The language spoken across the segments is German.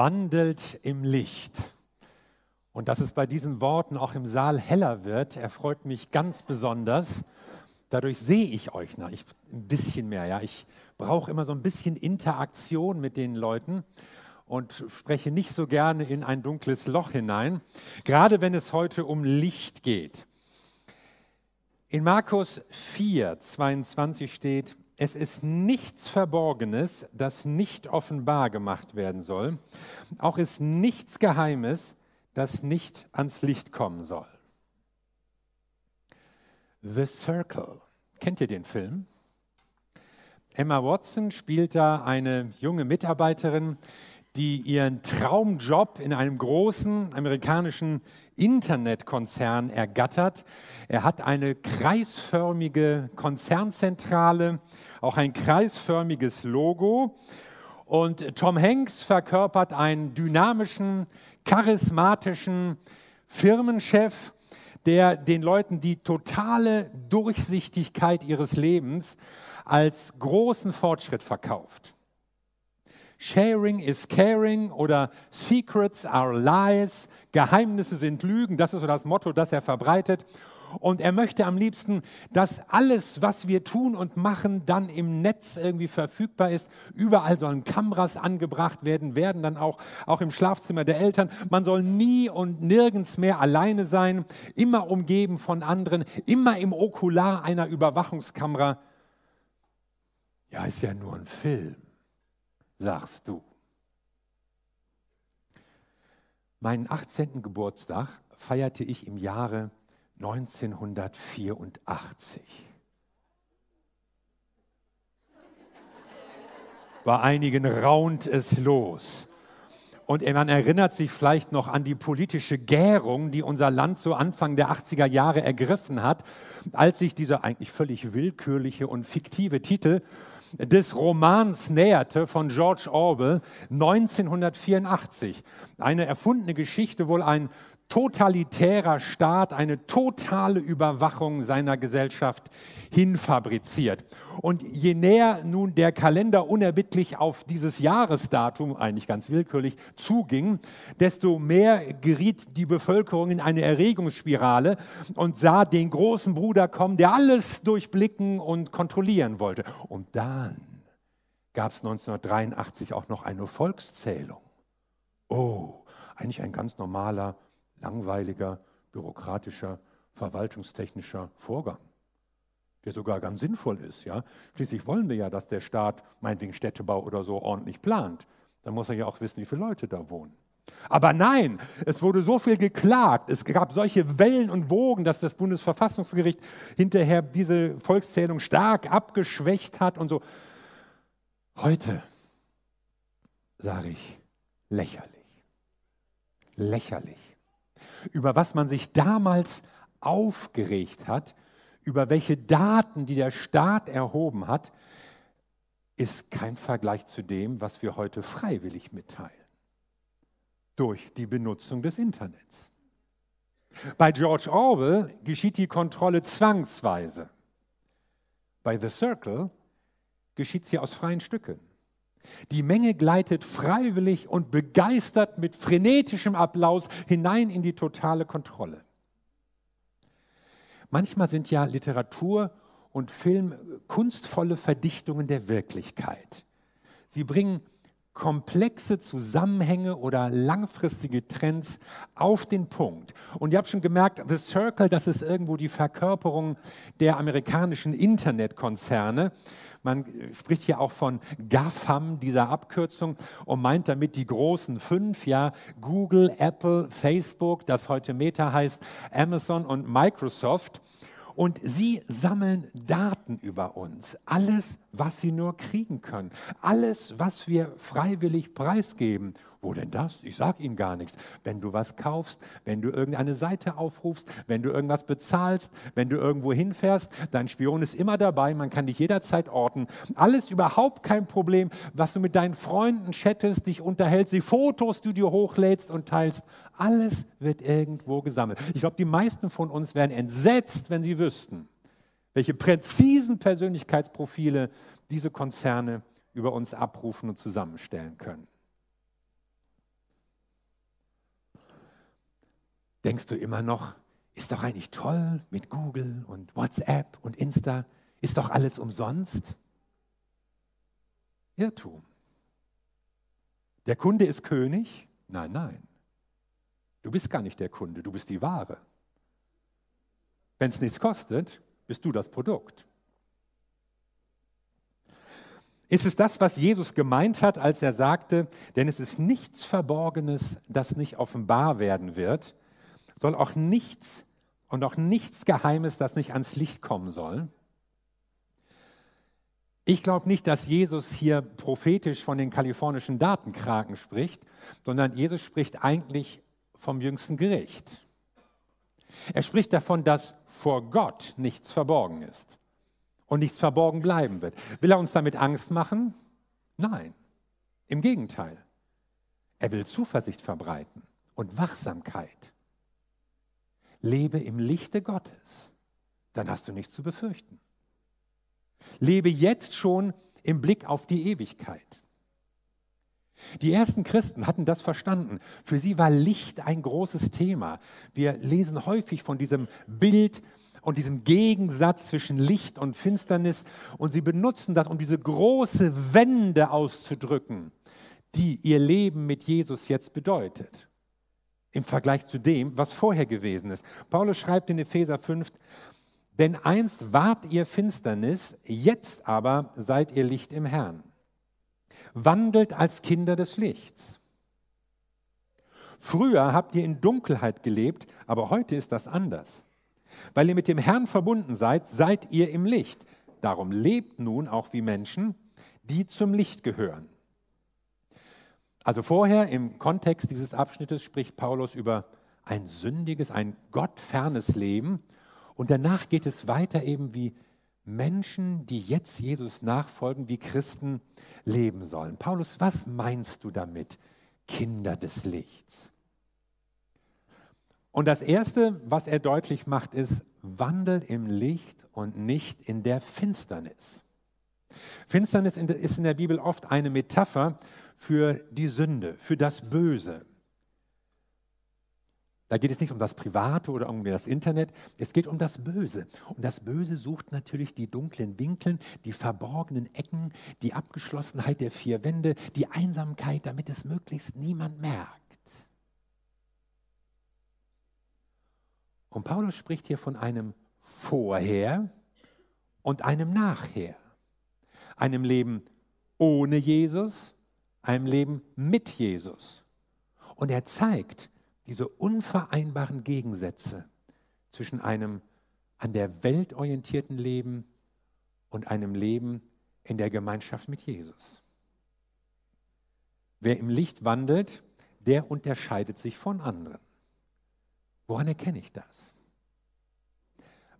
wandelt im Licht. Und dass es bei diesen Worten auch im Saal heller wird, erfreut mich ganz besonders. Dadurch sehe ich euch na, ich, ein bisschen mehr. Ja. Ich brauche immer so ein bisschen Interaktion mit den Leuten und spreche nicht so gerne in ein dunkles Loch hinein, gerade wenn es heute um Licht geht. In Markus 4, 22 steht, es ist nichts Verborgenes, das nicht offenbar gemacht werden soll. Auch ist nichts Geheimes, das nicht ans Licht kommen soll. The Circle. Kennt ihr den Film? Emma Watson spielt da eine junge Mitarbeiterin, die ihren Traumjob in einem großen amerikanischen Internetkonzern ergattert. Er hat eine kreisförmige Konzernzentrale, auch ein kreisförmiges Logo. Und Tom Hanks verkörpert einen dynamischen, charismatischen Firmenchef, der den Leuten die totale Durchsichtigkeit ihres Lebens als großen Fortschritt verkauft. Sharing is caring oder Secrets are lies, Geheimnisse sind Lügen, das ist so das Motto, das er verbreitet. Und er möchte am liebsten, dass alles, was wir tun und machen, dann im Netz irgendwie verfügbar ist. Überall sollen Kameras angebracht werden, werden dann auch, auch im Schlafzimmer der Eltern. Man soll nie und nirgends mehr alleine sein, immer umgeben von anderen, immer im Okular einer Überwachungskamera. Ja, ist ja nur ein Film, sagst du. Meinen 18. Geburtstag feierte ich im Jahre 1984. Bei einigen raunt es los. Und man erinnert sich vielleicht noch an die politische Gärung, die unser Land so Anfang der 80er Jahre ergriffen hat, als sich dieser eigentlich völlig willkürliche und fiktive Titel des Romans näherte von George Orwell 1984. Eine erfundene Geschichte, wohl ein totalitärer Staat eine totale Überwachung seiner Gesellschaft hinfabriziert. Und je näher nun der Kalender unerbittlich auf dieses Jahresdatum, eigentlich ganz willkürlich, zuging, desto mehr geriet die Bevölkerung in eine Erregungsspirale und sah den großen Bruder kommen, der alles durchblicken und kontrollieren wollte. Und dann gab es 1983 auch noch eine Volkszählung. Oh, eigentlich ein ganz normaler langweiliger, bürokratischer, verwaltungstechnischer Vorgang, der sogar ganz sinnvoll ist. Ja? Schließlich wollen wir ja, dass der Staat meinetwegen Städtebau oder so ordentlich plant. Dann muss er ja auch wissen, wie viele Leute da wohnen. Aber nein, es wurde so viel geklagt, es gab solche Wellen und Wogen, dass das Bundesverfassungsgericht hinterher diese Volkszählung stark abgeschwächt hat und so. Heute sage ich lächerlich. Lächerlich über was man sich damals aufgeregt hat, über welche Daten, die der Staat erhoben hat, ist kein Vergleich zu dem, was wir heute freiwillig mitteilen. Durch die Benutzung des Internets. Bei George Orwell geschieht die Kontrolle zwangsweise. Bei The Circle geschieht sie aus freien Stücken. Die Menge gleitet freiwillig und begeistert mit frenetischem Applaus hinein in die totale Kontrolle. Manchmal sind ja Literatur und Film kunstvolle Verdichtungen der Wirklichkeit. Sie bringen komplexe Zusammenhänge oder langfristige Trends auf den Punkt. Und ihr habt schon gemerkt, The Circle, das ist irgendwo die Verkörperung der amerikanischen Internetkonzerne. Man spricht hier auch von GAFAM, dieser Abkürzung, und meint damit die großen fünf, ja, Google, Apple, Facebook, das heute Meta heißt, Amazon und Microsoft. Und sie sammeln Daten über uns. Alles, was sie nur kriegen können. Alles, was wir freiwillig preisgeben. Wo denn das? Ich sage Ihnen gar nichts. Wenn du was kaufst, wenn du irgendeine Seite aufrufst, wenn du irgendwas bezahlst, wenn du irgendwo hinfährst, dein Spion ist immer dabei, man kann dich jederzeit orten. Alles überhaupt kein Problem, was du mit deinen Freunden chattest, dich unterhältst, die Fotos, die du hochlädst und teilst. Alles wird irgendwo gesammelt. Ich glaube, die meisten von uns wären entsetzt, wenn sie wüssten, welche präzisen Persönlichkeitsprofile diese Konzerne über uns abrufen und zusammenstellen können. Denkst du immer noch, ist doch eigentlich toll mit Google und WhatsApp und Insta, ist doch alles umsonst? Irrtum. Der Kunde ist König? Nein, nein. Du bist gar nicht der Kunde, du bist die Ware. Wenn es nichts kostet, bist du das Produkt. Ist es das, was Jesus gemeint hat, als er sagte, denn es ist nichts Verborgenes, das nicht offenbar werden wird, soll auch nichts und auch nichts Geheimes, das nicht ans Licht kommen soll? Ich glaube nicht, dass Jesus hier prophetisch von den kalifornischen Datenkraken spricht, sondern Jesus spricht eigentlich vom jüngsten Gericht. Er spricht davon, dass vor Gott nichts verborgen ist und nichts verborgen bleiben wird. Will er uns damit Angst machen? Nein, im Gegenteil. Er will Zuversicht verbreiten und Wachsamkeit. Lebe im Lichte Gottes, dann hast du nichts zu befürchten. Lebe jetzt schon im Blick auf die Ewigkeit. Die ersten Christen hatten das verstanden. Für sie war Licht ein großes Thema. Wir lesen häufig von diesem Bild und diesem Gegensatz zwischen Licht und Finsternis und sie benutzen das, um diese große Wende auszudrücken, die ihr Leben mit Jesus jetzt bedeutet. Im Vergleich zu dem, was vorher gewesen ist. Paulus schreibt in Epheser 5, denn einst wart ihr Finsternis, jetzt aber seid ihr Licht im Herrn wandelt als Kinder des Lichts. Früher habt ihr in Dunkelheit gelebt, aber heute ist das anders. Weil ihr mit dem Herrn verbunden seid, seid ihr im Licht. Darum lebt nun auch wie Menschen, die zum Licht gehören. Also vorher im Kontext dieses Abschnittes spricht Paulus über ein sündiges, ein gottfernes Leben und danach geht es weiter eben wie Menschen, die jetzt Jesus nachfolgen, wie Christen leben sollen. Paulus, was meinst du damit, Kinder des Lichts? Und das Erste, was er deutlich macht, ist, wandelt im Licht und nicht in der Finsternis. Finsternis ist in der Bibel oft eine Metapher für die Sünde, für das Böse. Da geht es nicht um das Private oder um das Internet, es geht um das Böse. Und das Böse sucht natürlich die dunklen Winkel, die verborgenen Ecken, die Abgeschlossenheit der vier Wände, die Einsamkeit, damit es möglichst niemand merkt. Und Paulus spricht hier von einem Vorher und einem Nachher. Einem Leben ohne Jesus, einem Leben mit Jesus. Und er zeigt, diese unvereinbaren Gegensätze zwischen einem an der Welt orientierten Leben und einem Leben in der Gemeinschaft mit Jesus. Wer im Licht wandelt, der unterscheidet sich von anderen. Woran erkenne ich das?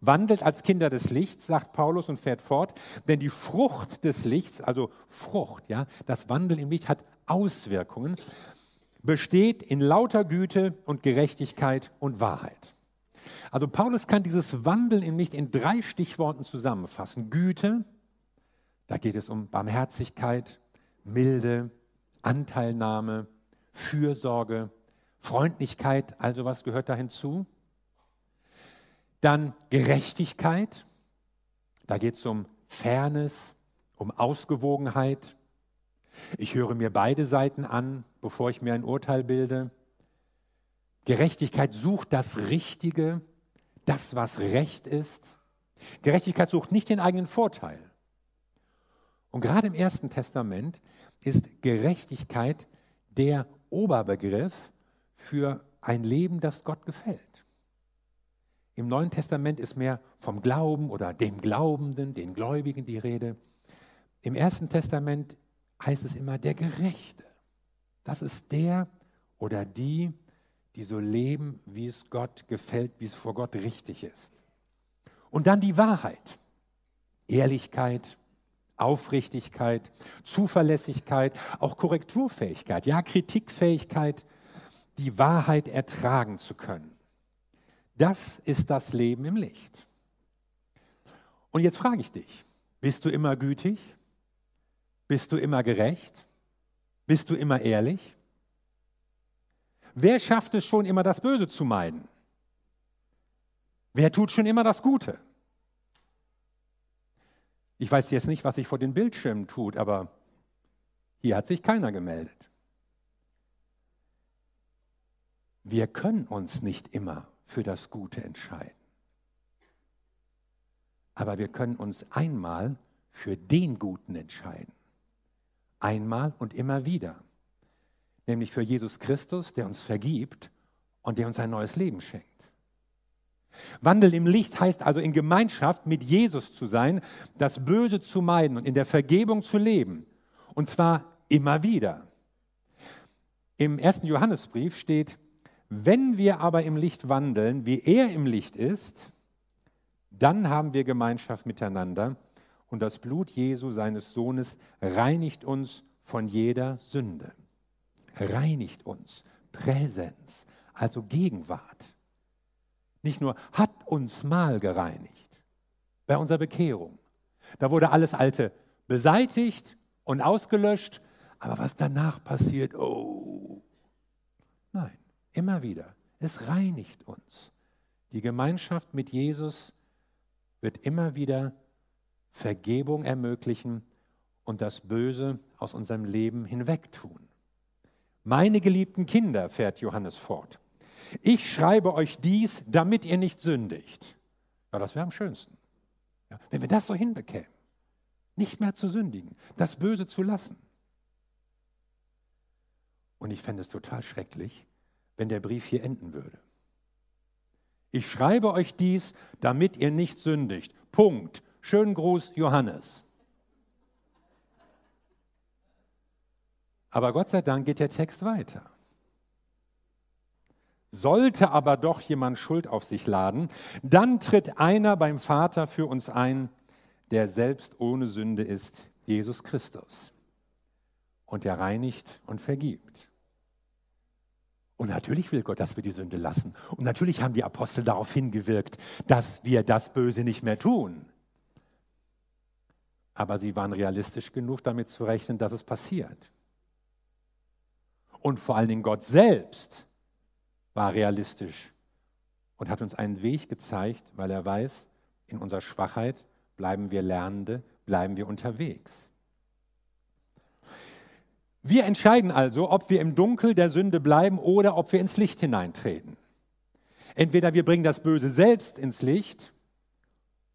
Wandelt als Kinder des Lichts, sagt Paulus und fährt fort, denn die Frucht des Lichts, also Frucht, ja, das Wandeln im Licht hat Auswirkungen besteht in lauter Güte und Gerechtigkeit und Wahrheit. Also Paulus kann dieses Wandeln im Licht in drei Stichworten zusammenfassen. Güte, da geht es um Barmherzigkeit, Milde, Anteilnahme, Fürsorge, Freundlichkeit, also was gehört da hinzu? Dann Gerechtigkeit, da geht es um Fairness, um Ausgewogenheit, ich höre mir beide Seiten an, bevor ich mir ein Urteil bilde. Gerechtigkeit sucht das Richtige, das, was recht ist. Gerechtigkeit sucht nicht den eigenen Vorteil. Und gerade im Ersten Testament ist Gerechtigkeit der Oberbegriff für ein Leben, das Gott gefällt. Im Neuen Testament ist mehr vom Glauben oder dem Glaubenden, den Gläubigen die Rede. Im Ersten Testament heißt es immer der Gerechte. Das ist der oder die, die so leben, wie es Gott gefällt, wie es vor Gott richtig ist. Und dann die Wahrheit. Ehrlichkeit, Aufrichtigkeit, Zuverlässigkeit, auch Korrekturfähigkeit, ja, Kritikfähigkeit, die Wahrheit ertragen zu können. Das ist das Leben im Licht. Und jetzt frage ich dich, bist du immer gütig? Bist du immer gerecht? Bist du immer ehrlich? wer schafft es schon immer, das Böse zu meiden? Wer tut schon immer das Gute? Ich weiß jetzt nicht, was sich vor den Bildschirmen tut, aber hier hat sich keiner gemeldet. Wir können uns nicht immer für das Gute entscheiden. Aber wir können uns einmal für den Guten entscheiden. Einmal und immer wieder. Nämlich für Jesus Christus, der uns vergibt und der uns ein neues Leben schenkt. Wandel im Licht heißt also in Gemeinschaft mit Jesus zu sein, das Böse zu meiden und in der Vergebung zu leben. Und zwar immer wieder. Im ersten Johannesbrief steht, wenn wir aber im Licht wandeln, wie er im Licht ist, dann haben wir Gemeinschaft miteinander und das Blut Jesu, seines Sohnes, reinigt uns von jeder Sünde. Reinigt uns. Präsenz, also Gegenwart. Nicht nur hat uns mal gereinigt bei unserer Bekehrung. Da wurde alles Alte beseitigt und ausgelöscht, aber was danach passiert, oh, immer wieder. Es reinigt uns. Die Gemeinschaft mit Jesus wird immer wieder Vergebung ermöglichen und das Böse aus unserem Leben hinwegtun. Meine geliebten Kinder, fährt Johannes fort, ich schreibe euch dies, damit ihr nicht sündigt. Ja, das wäre am schönsten. Ja, wenn wir das so hinbekämen, nicht mehr zu sündigen, das Böse zu lassen. Und ich fände es total schrecklich, wenn der Brief hier enden würde. Ich schreibe euch dies, damit ihr nicht sündigt. Punkt. Schönen Gruß, Johannes. Aber Gott sei Dank geht der Text weiter. Sollte aber doch jemand Schuld auf sich laden, dann tritt einer beim Vater für uns ein, der selbst ohne Sünde ist, Jesus Christus. Und er reinigt und vergibt. Und natürlich will Gott, dass wir die Sünde lassen. Und natürlich haben die Apostel darauf hingewirkt, dass wir das Böse nicht mehr tun. Aber sie waren realistisch genug, damit zu rechnen, dass es passiert. Und vor allen Dingen Gott selbst war realistisch und hat uns einen Weg gezeigt, weil er weiß, in unserer Schwachheit bleiben wir Lernende, bleiben wir unterwegs. Wir entscheiden also, ob wir im Dunkel der Sünde bleiben oder ob wir ins Licht hineintreten. Entweder wir bringen das Böse selbst ins Licht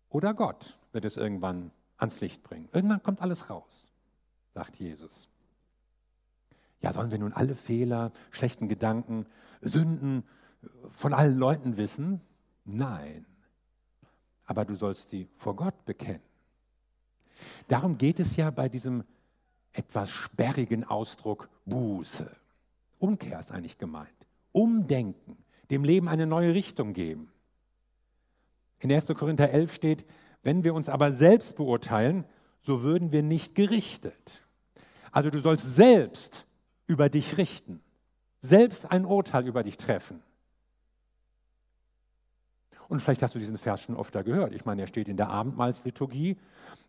oder Gott wird es irgendwann ans Licht bringen. Irgendwann kommt alles raus, sagt Jesus. Ja, sollen wir nun alle Fehler, schlechten Gedanken, Sünden von allen Leuten wissen? Nein. Aber du sollst sie vor Gott bekennen. Darum geht es ja bei diesem etwas sperrigen Ausdruck Buße. Umkehr ist eigentlich gemeint. Umdenken, dem Leben eine neue Richtung geben. In 1. Korinther 11 steht, wenn wir uns aber selbst beurteilen, so würden wir nicht gerichtet. Also du sollst selbst über dich richten, selbst ein Urteil über dich treffen. Und vielleicht hast du diesen Vers schon öfter gehört. Ich meine, er steht in der Abendmahlsliturgie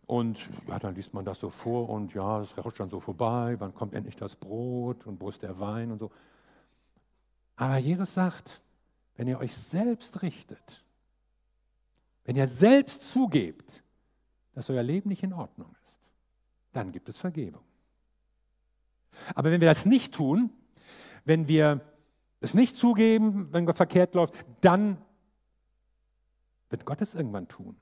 und ja, dann liest man das so vor und ja, es rauscht dann so vorbei, wann kommt endlich das Brot und wo ist der Wein und so. Aber Jesus sagt, wenn ihr euch selbst richtet, wenn ihr selbst zugebt, dass euer Leben nicht in Ordnung ist, dann gibt es Vergebung. Aber wenn wir das nicht tun, wenn wir es nicht zugeben, wenn Gott verkehrt läuft, dann wird Gott es irgendwann tun.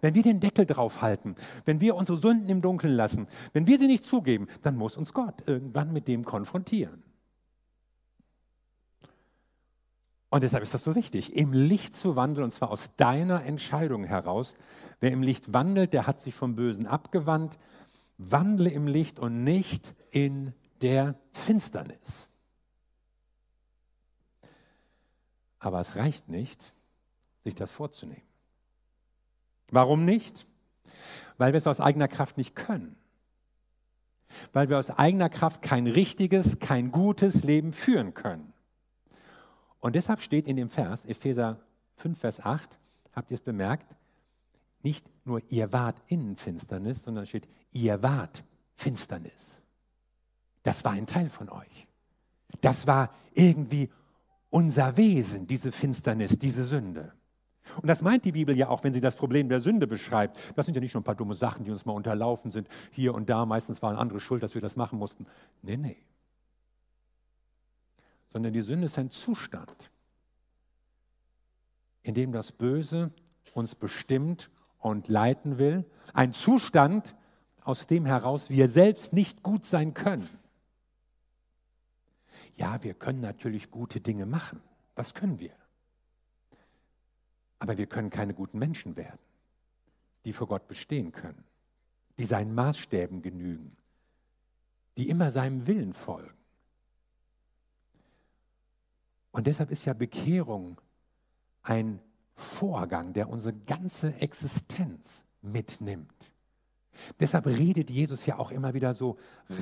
Wenn wir den Deckel drauf halten, wenn wir unsere Sünden im Dunkeln lassen, wenn wir sie nicht zugeben, dann muss uns Gott irgendwann mit dem konfrontieren. Und deshalb ist das so wichtig, im Licht zu wandeln, und zwar aus deiner Entscheidung heraus. Wer im Licht wandelt, der hat sich vom Bösen abgewandt. Wandle im Licht und nicht in der Finsternis. Aber es reicht nicht, sich das vorzunehmen. Warum nicht? Weil wir es aus eigener Kraft nicht können. Weil wir aus eigener Kraft kein richtiges, kein gutes Leben führen können. Und deshalb steht in dem Vers, Epheser 5, Vers 8, habt ihr es bemerkt, nicht nur ihr wart in Finsternis, sondern steht, ihr wart Finsternis. Das war ein Teil von euch. Das war irgendwie unser Wesen, diese Finsternis, diese Sünde. Und das meint die Bibel ja auch, wenn sie das Problem der Sünde beschreibt. Das sind ja nicht nur ein paar dumme Sachen, die uns mal unterlaufen sind, hier und da. Meistens waren andere schuld, dass wir das machen mussten. Nee, nee. Sondern die Sünde ist ein Zustand, in dem das Böse uns bestimmt und leiten will. Ein Zustand, aus dem heraus wir selbst nicht gut sein können. Ja, wir können natürlich gute Dinge machen. Das können wir. Aber wir können keine guten Menschen werden, die vor Gott bestehen können, die seinen Maßstäben genügen, die immer seinem Willen folgen. Und deshalb ist ja Bekehrung ein Vorgang, der unsere ganze Existenz mitnimmt. Deshalb redet Jesus ja auch immer wieder so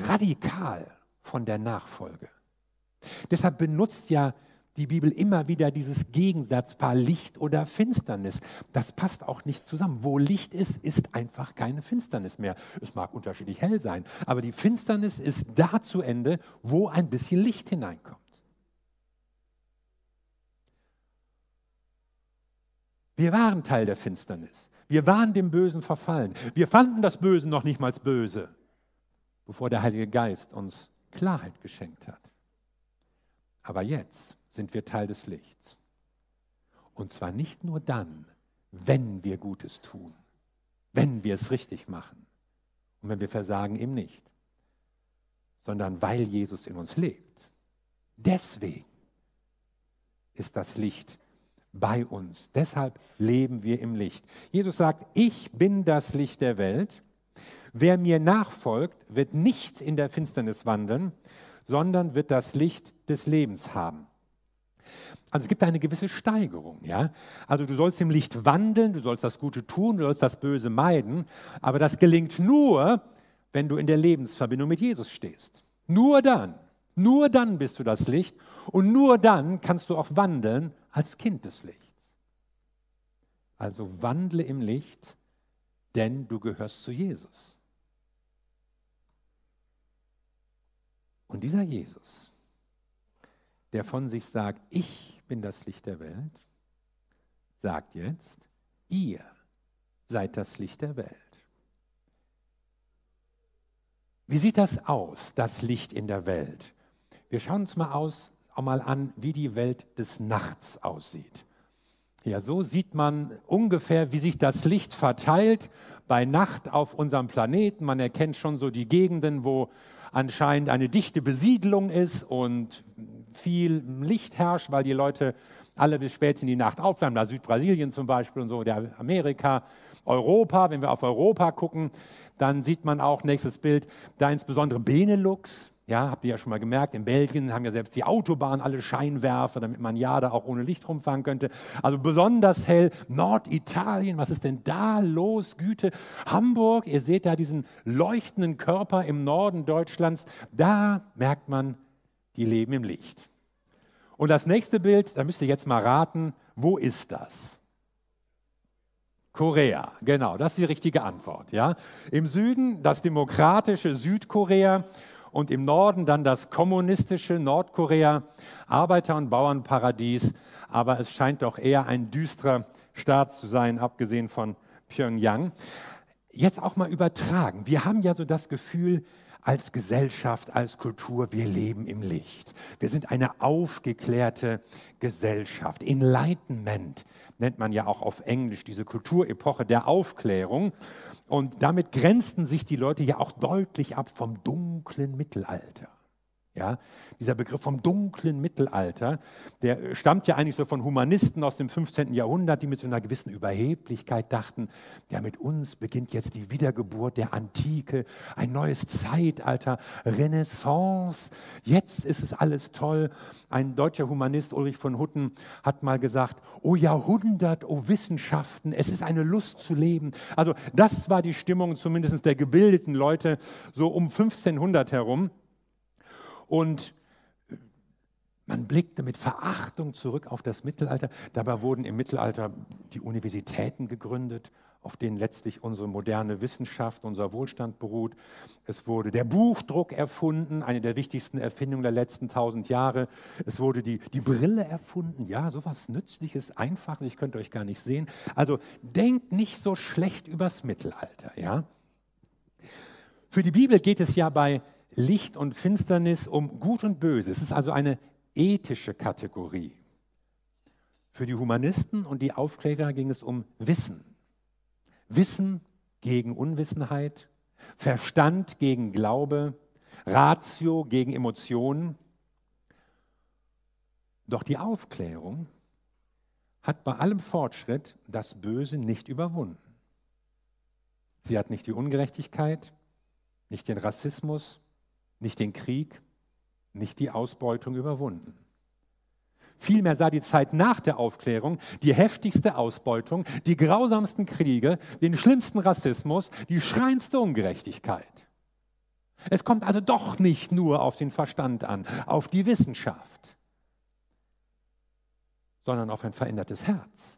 radikal von der Nachfolge. Deshalb benutzt ja die Bibel immer wieder dieses Gegensatzpaar Licht oder Finsternis. Das passt auch nicht zusammen. Wo Licht ist, ist einfach keine Finsternis mehr. Es mag unterschiedlich hell sein, aber die Finsternis ist da zu Ende, wo ein bisschen Licht hineinkommt. Wir waren Teil der Finsternis. Wir waren dem Bösen verfallen. Wir fanden das Böse noch nicht mal böse, bevor der Heilige Geist uns Klarheit geschenkt hat. Aber jetzt sind wir Teil des Lichts. Und zwar nicht nur dann, wenn wir Gutes tun, wenn wir es richtig machen und wenn wir versagen ihm nicht, sondern weil Jesus in uns lebt. Deswegen ist das Licht bei uns. Deshalb leben wir im Licht. Jesus sagt, ich bin das Licht der Welt. Wer mir nachfolgt, wird nicht in der Finsternis wandeln, sondern wird das Licht des Lebens haben. Also es gibt eine gewisse Steigerung, ja. Also du sollst im Licht wandeln, du sollst das Gute tun, du sollst das Böse meiden, aber das gelingt nur, wenn du in der Lebensverbindung mit Jesus stehst. Nur dann, nur dann bist du das Licht und nur dann kannst du auch wandeln als Kind des Lichts. Also wandle im Licht, denn du gehörst zu Jesus. Und dieser Jesus, der von sich sagt, ich bin das Licht der Welt, sagt jetzt, ihr seid das Licht der Welt. Wie sieht das aus, das Licht in der Welt? Wir schauen uns mal aus, auch mal an, wie die Welt des Nachts aussieht. Ja, so sieht man ungefähr, wie sich das Licht verteilt bei Nacht auf unserem Planeten. Man erkennt schon so die Gegenden, wo anscheinend eine dichte Besiedlung ist und viel Licht herrscht, weil die Leute alle bis spät in die Nacht aufbleiben. Da Südbrasilien zum Beispiel und so, der Amerika, Europa. Wenn wir auf Europa gucken, dann sieht man auch, nächstes Bild, da insbesondere Benelux. Ja, habt ihr ja schon mal gemerkt, in Belgien haben ja selbst die Autobahnen alle Scheinwerfer, damit man ja da auch ohne Licht rumfahren könnte. Also besonders hell. Norditalien, was ist denn da los? Güte. Hamburg, ihr seht da diesen leuchtenden Körper im Norden Deutschlands. Da merkt man, die leben im Licht. Und das nächste Bild, da müsst ihr jetzt mal raten, wo ist das? Korea, genau, das ist die richtige Antwort. Ja? Im Süden das demokratische Südkorea und im Norden dann das kommunistische Nordkorea, Arbeiter- und Bauernparadies. Aber es scheint doch eher ein düsterer Staat zu sein, abgesehen von Pyongyang. Jetzt auch mal übertragen. Wir haben ja so das Gefühl, als Gesellschaft, als Kultur, wir leben im Licht. Wir sind eine aufgeklärte Gesellschaft. Enlightenment nennt man ja auch auf Englisch diese Kulturepoche der Aufklärung. Und damit grenzten sich die Leute ja auch deutlich ab vom dunklen Mittelalter. Ja, dieser Begriff vom dunklen Mittelalter, der stammt ja eigentlich so von Humanisten aus dem 15. Jahrhundert, die mit so einer gewissen Überheblichkeit dachten, ja, mit uns beginnt jetzt die Wiedergeburt der Antike, ein neues Zeitalter, Renaissance, jetzt ist es alles toll. Ein deutscher Humanist, Ulrich von Hutten, hat mal gesagt, oh Jahrhundert, oh Wissenschaften, es ist eine Lust zu leben. Also das war die Stimmung zumindest der gebildeten Leute so um 1500 herum. Und man blickte mit Verachtung zurück auf das Mittelalter. Dabei wurden im Mittelalter die Universitäten gegründet auf denen letztlich unsere moderne Wissenschaft, unser Wohlstand beruht. Es wurde der Buchdruck erfunden, eine der wichtigsten Erfindungen der letzten tausend Jahre. Es wurde die, die Brille erfunden. Ja, sowas Nützliches, Einfaches, ich könnte euch gar nicht sehen. Also denkt nicht so schlecht übers Mittelalter. Ja? Für die Bibel geht es ja bei Licht und Finsternis um Gut und Böse. Es ist also eine ethische Kategorie. Für die Humanisten und die Aufklärer ging es um Wissen. Wissen gegen Unwissenheit, Verstand gegen Glaube, Ratio gegen Emotionen. Doch die Aufklärung hat bei allem Fortschritt das Böse nicht überwunden. Sie hat nicht die Ungerechtigkeit, nicht den Rassismus, nicht den Krieg, nicht die Ausbeutung überwunden. Vielmehr sah die Zeit nach der Aufklärung die heftigste Ausbeutung, die grausamsten Kriege, den schlimmsten Rassismus, die schreiendste Ungerechtigkeit. Es kommt also doch nicht nur auf den Verstand an, auf die Wissenschaft, sondern auf ein verändertes Herz,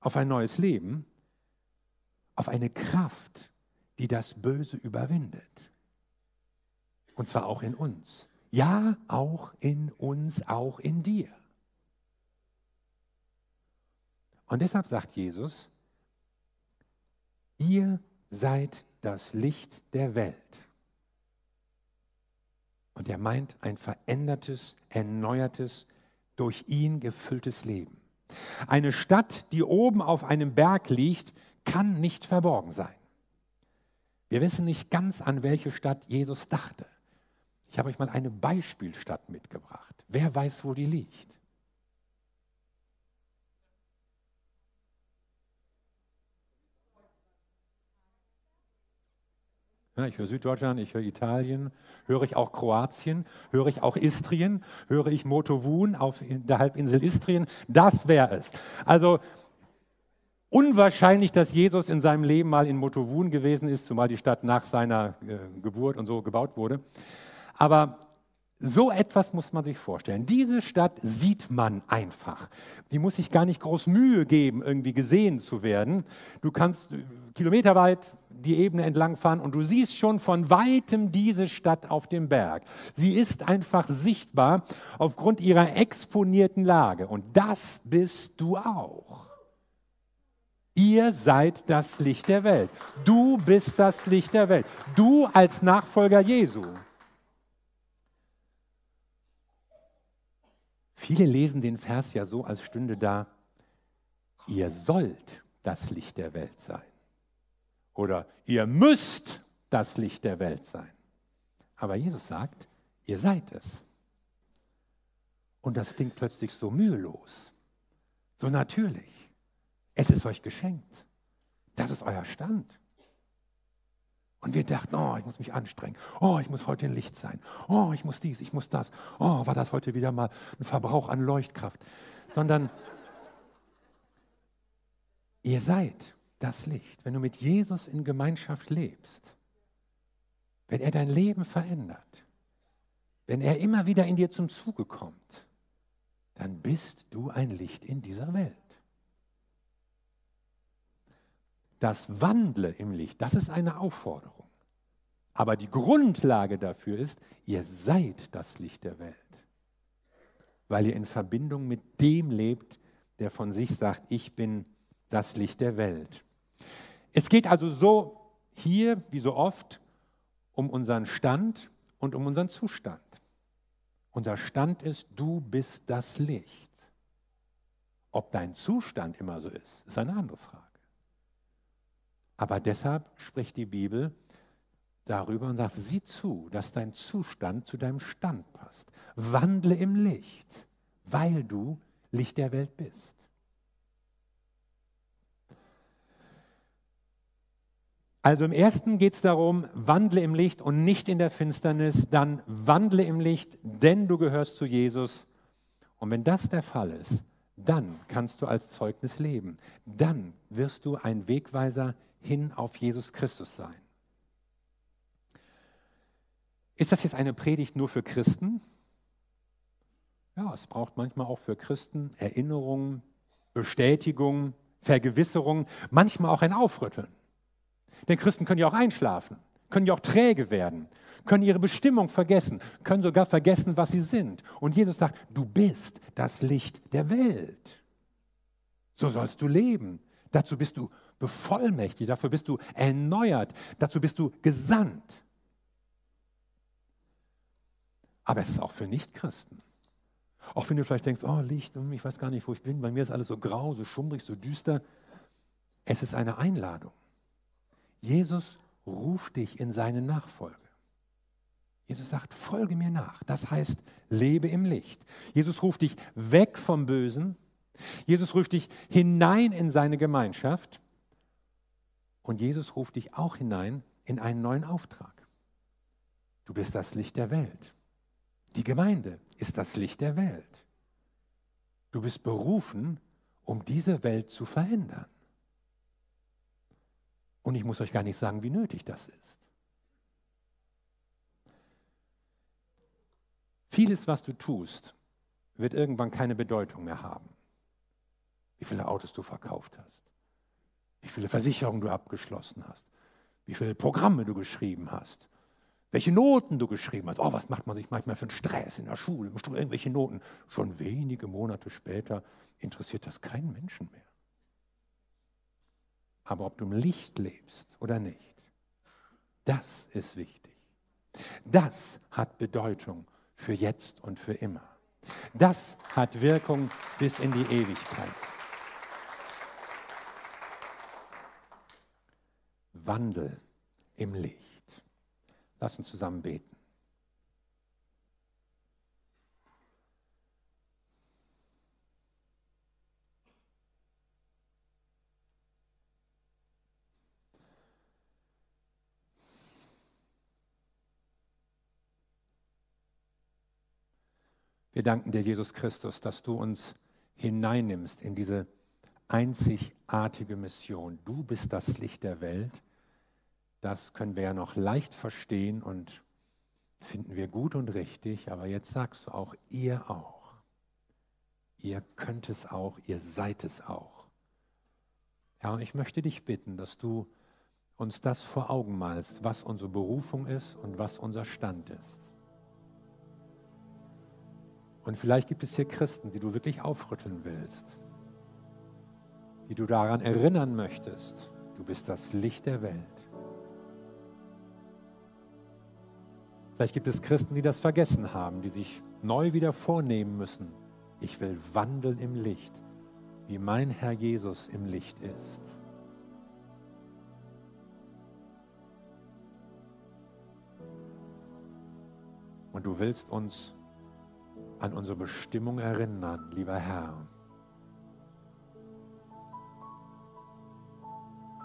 auf ein neues Leben, auf eine Kraft, die das Böse überwindet. Und zwar auch in uns. Ja, auch in uns, auch in dir. Und deshalb sagt Jesus, ihr seid das Licht der Welt. Und er meint ein verändertes, erneuertes, durch ihn gefülltes Leben. Eine Stadt, die oben auf einem Berg liegt, kann nicht verborgen sein. Wir wissen nicht ganz, an welche Stadt Jesus dachte. Ich habe euch mal eine Beispielstadt mitgebracht. Wer weiß, wo die liegt? Ja, ich höre Süddeutschland, ich höre Italien, höre ich auch Kroatien, höre ich auch Istrien, höre ich Motovun auf der Halbinsel Istrien. Das wäre es. Also unwahrscheinlich, dass Jesus in seinem Leben mal in Motovun gewesen ist, zumal die Stadt nach seiner äh, Geburt und so gebaut wurde. Aber so etwas muss man sich vorstellen. Diese Stadt sieht man einfach. Die muss sich gar nicht groß Mühe geben, irgendwie gesehen zu werden. Du kannst äh, kilometerweit die Ebene entlang fahren und du siehst schon von weitem diese Stadt auf dem Berg. Sie ist einfach sichtbar aufgrund ihrer exponierten Lage. Und das bist du auch. Ihr seid das Licht der Welt. Du bist das Licht der Welt. Du als Nachfolger Jesu. Viele lesen den Vers ja so, als stünde da, ihr sollt das Licht der Welt sein. Oder ihr müsst das Licht der Welt sein. Aber Jesus sagt, ihr seid es. Und das klingt plötzlich so mühelos, so natürlich. Es ist euch geschenkt. Das ist euer Stand. Und wir dachten, oh, ich muss mich anstrengen. Oh, ich muss heute ein Licht sein. Oh, ich muss dies, ich muss das. Oh, war das heute wieder mal ein Verbrauch an Leuchtkraft. Sondern ihr seid das Licht. Wenn du mit Jesus in Gemeinschaft lebst, wenn er dein Leben verändert, wenn er immer wieder in dir zum Zuge kommt, dann bist du ein Licht in dieser Welt. Das Wandle im Licht, das ist eine Aufforderung. Aber die Grundlage dafür ist, ihr seid das Licht der Welt, weil ihr in Verbindung mit dem lebt, der von sich sagt, ich bin das Licht der Welt. Es geht also so hier wie so oft um unseren Stand und um unseren Zustand. Unser Stand ist, du bist das Licht. Ob dein Zustand immer so ist, ist eine andere Frage. Aber deshalb spricht die Bibel darüber und sagt, sieh zu, dass dein Zustand zu deinem Stand passt. Wandle im Licht, weil du Licht der Welt bist. Also im ersten geht es darum, wandle im Licht und nicht in der Finsternis, dann wandle im Licht, denn du gehörst zu Jesus. Und wenn das der Fall ist, dann kannst du als Zeugnis leben. Dann wirst du ein Wegweiser hin auf Jesus Christus sein. Ist das jetzt eine Predigt nur für Christen? Ja, es braucht manchmal auch für Christen Erinnerung, Bestätigung, Vergewisserung, manchmal auch ein Aufrütteln. Denn Christen können ja auch einschlafen, können ja auch träge werden, können ihre Bestimmung vergessen, können sogar vergessen, was sie sind. Und Jesus sagt, du bist das Licht der Welt. So sollst du leben. Dazu bist du bevollmächtigt, dafür bist du erneuert, dazu bist du gesandt. Aber es ist auch für Nichtchristen. Auch wenn du vielleicht denkst, oh Licht, hm, ich weiß gar nicht, wo ich bin, bei mir ist alles so grau, so schummrig, so düster. Es ist eine Einladung. Jesus ruft dich in seine Nachfolge. Jesus sagt, folge mir nach. Das heißt, lebe im Licht. Jesus ruft dich weg vom Bösen. Jesus ruft dich hinein in seine Gemeinschaft. Und Jesus ruft dich auch hinein in einen neuen Auftrag. Du bist das Licht der Welt. Die Gemeinde ist das Licht der Welt. Du bist berufen, um diese Welt zu verändern. Und ich muss euch gar nicht sagen, wie nötig das ist. Vieles, was du tust, wird irgendwann keine Bedeutung mehr haben. Wie viele Autos du verkauft hast, wie viele Versicherungen du abgeschlossen hast, wie viele Programme du geschrieben hast, welche Noten du geschrieben hast. Oh, was macht man sich manchmal für einen Stress in der Schule? Musst du irgendwelche Noten? Schon wenige Monate später interessiert das keinen Menschen mehr. Aber ob du im Licht lebst oder nicht, das ist wichtig. Das hat Bedeutung für jetzt und für immer. Das hat Wirkung bis in die Ewigkeit. Wandel im Licht. Lass uns zusammen beten. Wir danken dir, Jesus Christus, dass du uns hineinnimmst in diese einzigartige Mission. Du bist das Licht der Welt das können wir ja noch leicht verstehen und finden wir gut und richtig, aber jetzt sagst du auch, ihr auch. Ihr könnt es auch, ihr seid es auch. Ja, und ich möchte dich bitten, dass du uns das vor Augen malst, was unsere Berufung ist und was unser Stand ist. Und vielleicht gibt es hier Christen, die du wirklich aufrütteln willst, die du daran erinnern möchtest, du bist das Licht der Welt. Vielleicht gibt es Christen, die das vergessen haben, die sich neu wieder vornehmen müssen. Ich will wandeln im Licht, wie mein Herr Jesus im Licht ist. Und du willst uns an unsere Bestimmung erinnern, lieber Herr.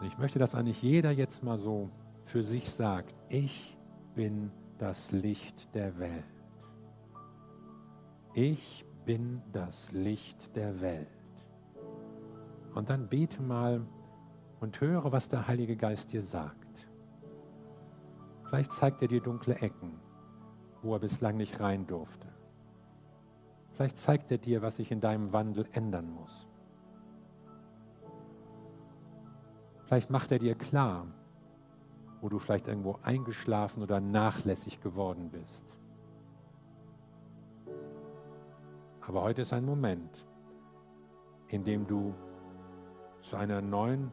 Ich möchte, dass eigentlich jeder jetzt mal so für sich sagt, ich bin das Licht der Welt. Ich bin das Licht der Welt. Und dann bete mal und höre, was der Heilige Geist dir sagt. Vielleicht zeigt er dir dunkle Ecken, wo er bislang nicht rein durfte. Vielleicht zeigt er dir, was sich in deinem Wandel ändern muss. Vielleicht macht er dir klar, wo du vielleicht irgendwo eingeschlafen oder nachlässig geworden bist. Aber heute ist ein Moment, in dem du zu einer neuen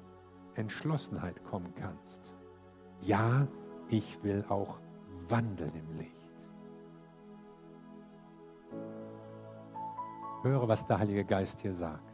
Entschlossenheit kommen kannst. Ja, ich will auch wandeln im Licht. Höre, was der Heilige Geist hier sagt.